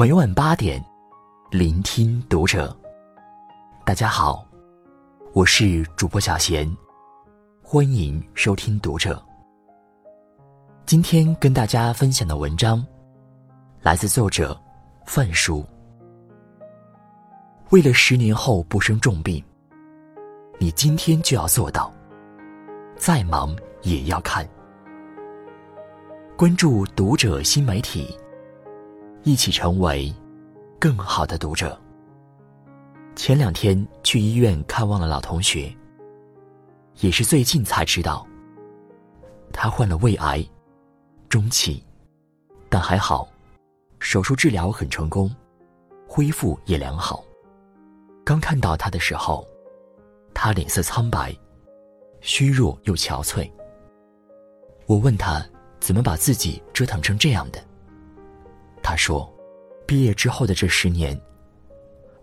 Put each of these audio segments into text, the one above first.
每晚八点，聆听读者。大家好，我是主播小贤，欢迎收听读者。今天跟大家分享的文章，来自作者范叔。为了十年后不生重病，你今天就要做到，再忙也要看。关注读者新媒体。一起成为更好的读者。前两天去医院看望了老同学，也是最近才知道，他患了胃癌，中期，但还好，手术治疗很成功，恢复也良好。刚看到他的时候，他脸色苍白，虚弱又憔悴。我问他怎么把自己折腾成这样的。他说：“毕业之后的这十年，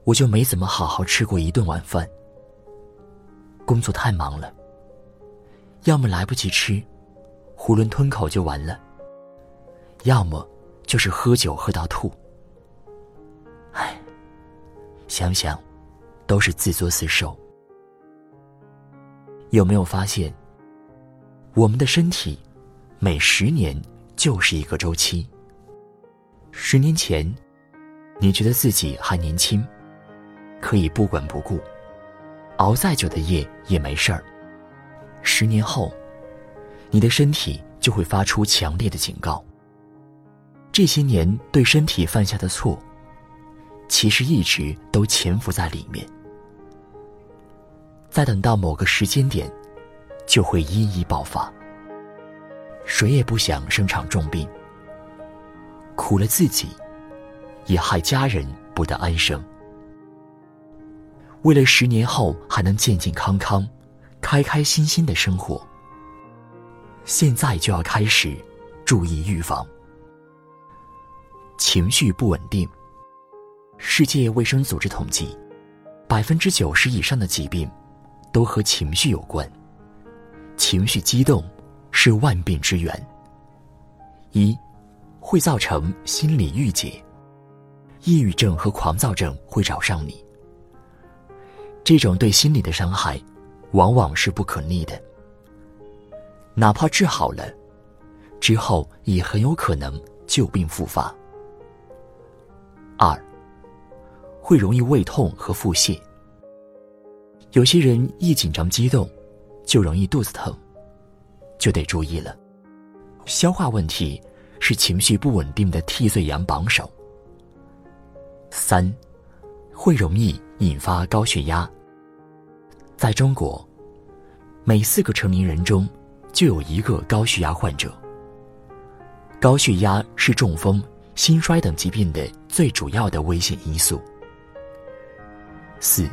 我就没怎么好好吃过一顿晚饭。工作太忙了，要么来不及吃，囫囵吞口就完了；要么就是喝酒喝到吐。唉，想想，都是自作自受。有没有发现，我们的身体每十年就是一个周期？”十年前，你觉得自己还年轻，可以不管不顾，熬再久的夜也没事儿。十年后，你的身体就会发出强烈的警告。这些年对身体犯下的错，其实一直都潜伏在里面，再等到某个时间点，就会一一爆发。谁也不想生场重病。苦了自己，也害家人不得安生。为了十年后还能健健康康、开开心心的生活，现在就要开始注意预防。情绪不稳定。世界卫生组织统计，百分之九十以上的疾病都和情绪有关。情绪激动是万病之源。一。会造成心理郁结，抑郁症和狂躁症会找上你。这种对心理的伤害，往往是不可逆的。哪怕治好了，之后也很有可能旧病复发。二，会容易胃痛和腹泻。有些人一紧张激动，就容易肚子疼，就得注意了。消化问题。是情绪不稳定的替罪羊榜首。三，会容易引发高血压。在中国，每四个成年人中就有一个高血压患者。高血压是中风、心衰等疾病的最主要的危险因素。四，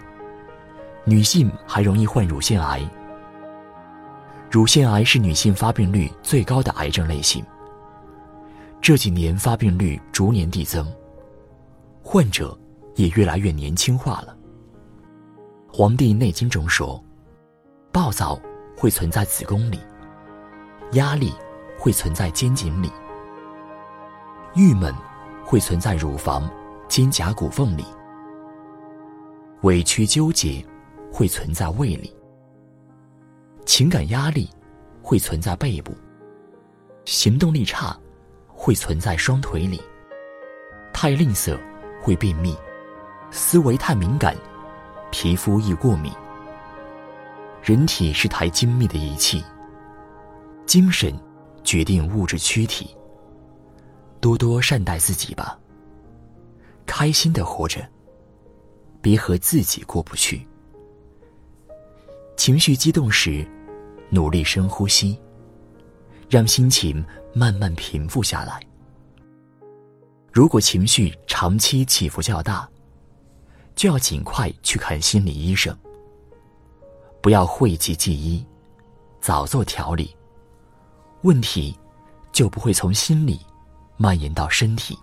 女性还容易患乳腺癌。乳腺癌是女性发病率最高的癌症类型。这几年发病率逐年递增，患者也越来越年轻化了。《黄帝内经》中说，暴躁会存在子宫里，压力会存在肩颈里，郁闷会存在乳房、肩胛骨缝里，委屈纠结会存在胃里，情感压力会存在背部，行动力差。会存在双腿里，太吝啬会便秘，思维太敏感，皮肤易过敏。人体是台精密的仪器，精神决定物质躯体。多多善待自己吧，开心的活着，别和自己过不去。情绪激动时，努力深呼吸。让心情慢慢平复下来。如果情绪长期起伏较大，就要尽快去看心理医生。不要讳疾忌医，早做调理，问题就不会从心里蔓延到身体。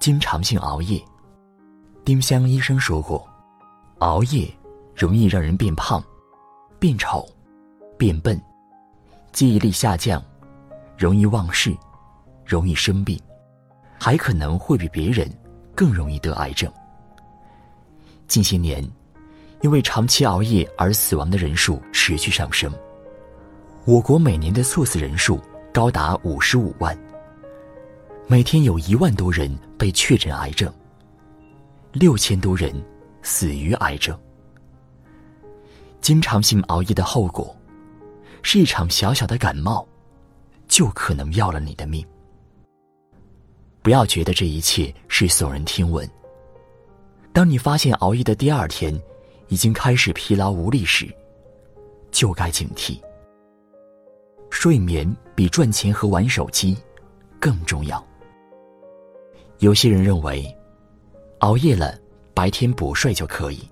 经常性熬夜，丁香医生说过，熬夜容易让人变胖、变丑、变笨。记忆力下降，容易忘事，容易生病，还可能会比别人更容易得癌症。近些年，因为长期熬夜而死亡的人数持续上升。我国每年的猝死人数高达五十五万，每天有一万多人被确诊癌症，六千多人死于癌症。经常性熬夜的后果，是一场小小的感冒，就可能要了你的命。不要觉得这一切是耸人听闻。当你发现熬夜的第二天，已经开始疲劳无力时，就该警惕。睡眠比赚钱和玩手机更重要。有些人认为，熬夜了白天补睡就可以。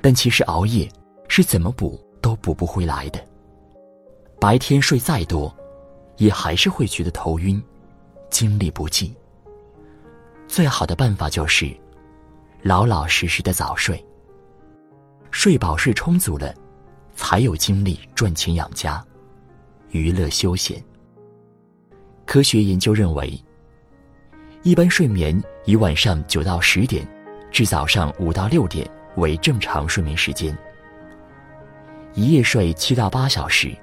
但其实熬夜是怎么补都补不回来的。白天睡再多，也还是会觉得头晕、精力不济。最好的办法就是老老实实的早睡。睡饱睡充足了，才有精力赚钱养家、娱乐休闲。科学研究认为，一般睡眠以晚上九到十点，至早上五到六点。为正常睡眠时间，一夜睡七到八小时，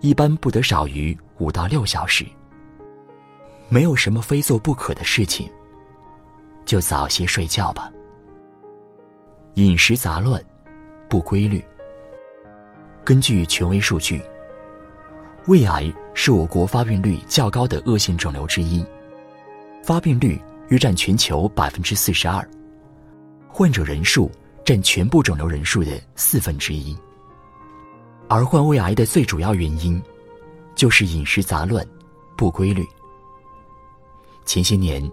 一般不得少于五到六小时。没有什么非做不可的事情，就早些睡觉吧。饮食杂乱、不规律。根据权威数据，胃癌是我国发病率较高的恶性肿瘤之一，发病率约占全球百分之四十二。患者人数占全部肿瘤人数的四分之一，而患胃癌的最主要原因，就是饮食杂乱、不规律。前些年，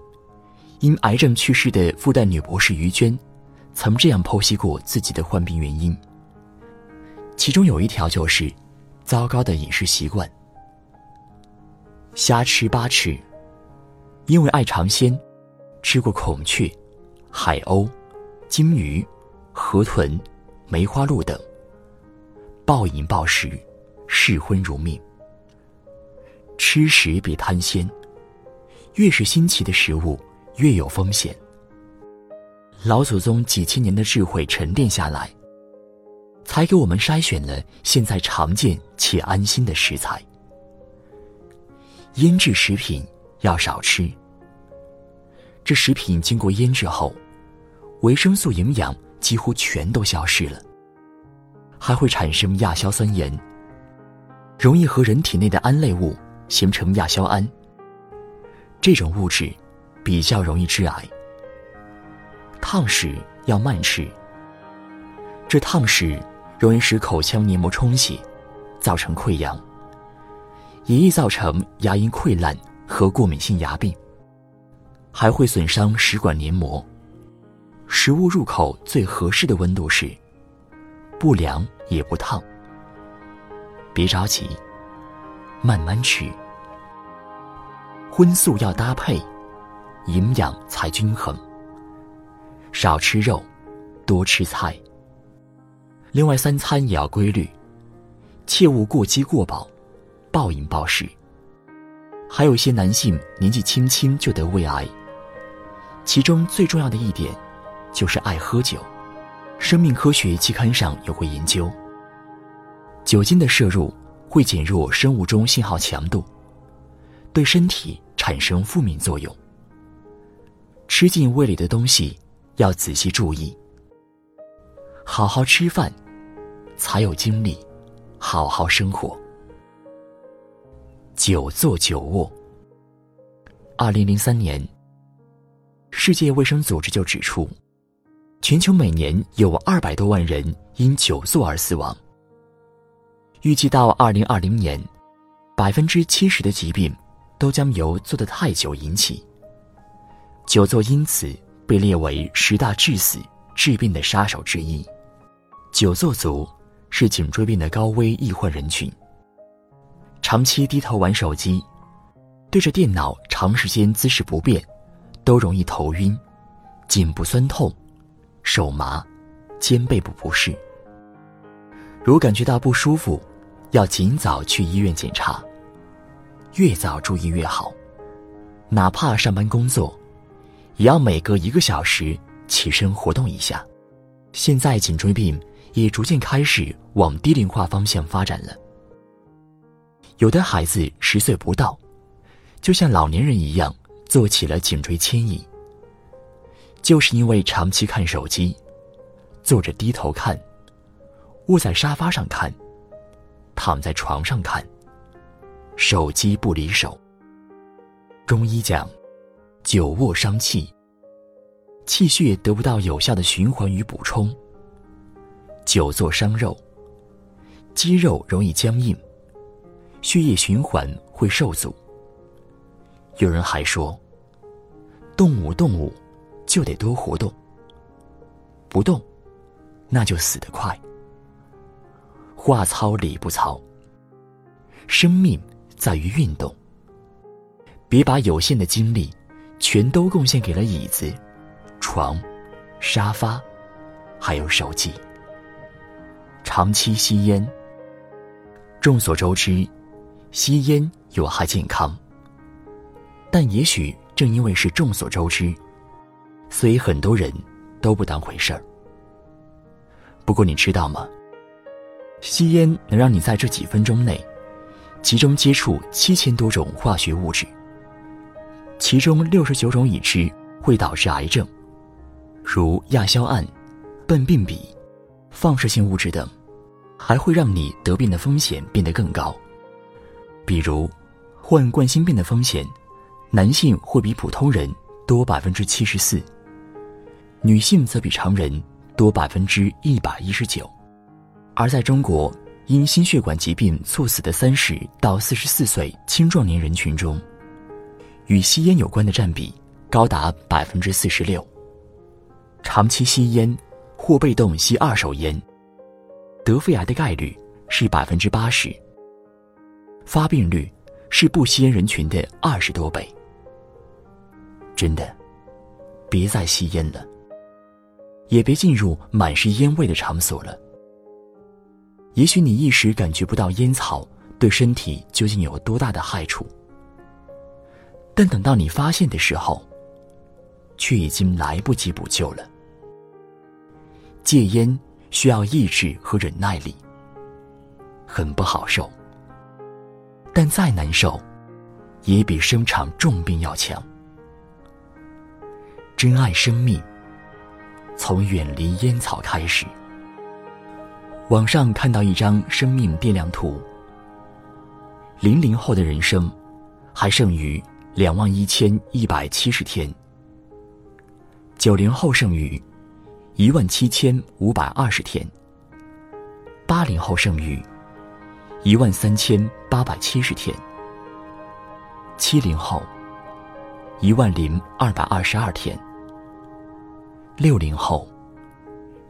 因癌症去世的复旦女博士于娟，曾这样剖析过自己的患病原因。其中有一条就是，糟糕的饮食习惯，瞎吃八吃，因为爱尝鲜，吃过孔雀、海鸥。鲸鱼、河豚、梅花鹿等，暴饮暴食，嗜荤如命。吃食比贪鲜，越是新奇的食物，越有风险。老祖宗几千年的智慧沉淀下来，才给我们筛选了现在常见且安心的食材。腌制食品要少吃，这食品经过腌制后。维生素营养几乎全都消失了，还会产生亚硝酸盐，容易和人体内的胺类物形成亚硝胺。这种物质比较容易致癌。烫食要慢吃，这烫食容易使口腔黏膜充血，造成溃疡，也易造成牙龈溃烂和过敏性牙病，还会损伤食管黏膜。食物入口最合适的温度是不凉也不烫。别着急，慢慢吃。荤素要搭配，营养才均衡。少吃肉，多吃菜。另外，三餐也要规律，切勿过饥过饱，暴饮暴食。还有一些男性年纪轻轻就得胃癌，其中最重要的一点。就是爱喝酒，《生命科学》期刊上有过研究，酒精的摄入会减弱生物钟信号强度，对身体产生负面作用。吃进胃里的东西要仔细注意，好好吃饭，才有精力好好生活。久坐久卧。二零零三年，世界卫生组织就指出。全球每年有二百多万人因久坐而死亡。预计到二零二零年，百分之七十的疾病都将由坐得太久引起。久坐因此被列为十大致死、致病的杀手之一。久坐族是颈椎病的高危易患人群。长期低头玩手机，对着电脑长时间姿势不变，都容易头晕、颈部酸痛。手麻、肩背部不适，如感觉到不舒服，要尽早去医院检查。越早注意越好，哪怕上班工作，也要每隔一个小时起身活动一下。现在颈椎病也逐渐开始往低龄化方向发展了。有的孩子十岁不到，就像老年人一样做起了颈椎牵引，就是因为长期看手机，坐着低头看，卧在沙发上看，躺在床上看，手机不离手。中医讲，久卧伤气。气血得不到有效的循环与补充，久坐伤肉，肌肉容易僵硬，血液循环会受阻。有人还说，动物动物就得多活动，不动那就死得快。话糙理不糙，生命在于运动，别把有限的精力全都贡献给了椅子。床、沙发，还有手机。长期吸烟，众所周知，吸烟有害健康。但也许正因为是众所周知，所以很多人都不当回事儿。不过你知道吗？吸烟能让你在这几分钟内，集中接触七千多种化学物质，其中六十九种已知会导致癌症。如亚硝胺、苯并芘、放射性物质等，还会让你得病的风险变得更高。比如，患冠心病的风险，男性会比普通人多百分之七十四，女性则比常人多百分之一百一十九。而在中国，因心血管疾病猝死的三十到四十四岁青壮年人群中，与吸烟有关的占比高达百分之四十六。长期吸烟或被动吸二手烟，得肺癌的概率是百分之八十，发病率是不吸烟人群的二十多倍。真的，别再吸烟了，也别进入满是烟味的场所了。也许你一时感觉不到烟草对身体究竟有多大的害处，但等到你发现的时候，却已经来不及补救了。戒烟需要意志和忍耐力，很不好受。但再难受，也比生场重病要强。珍爱生命，从远离烟草开始。网上看到一张生命变量图，零零后的人生还剩余两万一千一百七十天，九零后剩余。一万七千五百二十天，八零后剩余一万三千八百七十天，七零后一万零二百二十二天，六零后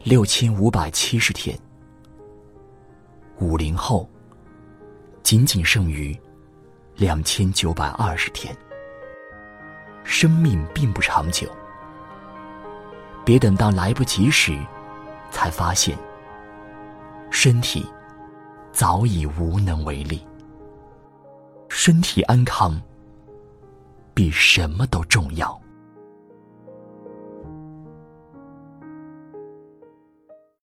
六千五百七十天，五零后仅仅剩余两千九百二十天。生命并不长久。别等到来不及时，才发现身体早已无能为力。身体安康比什么都重要。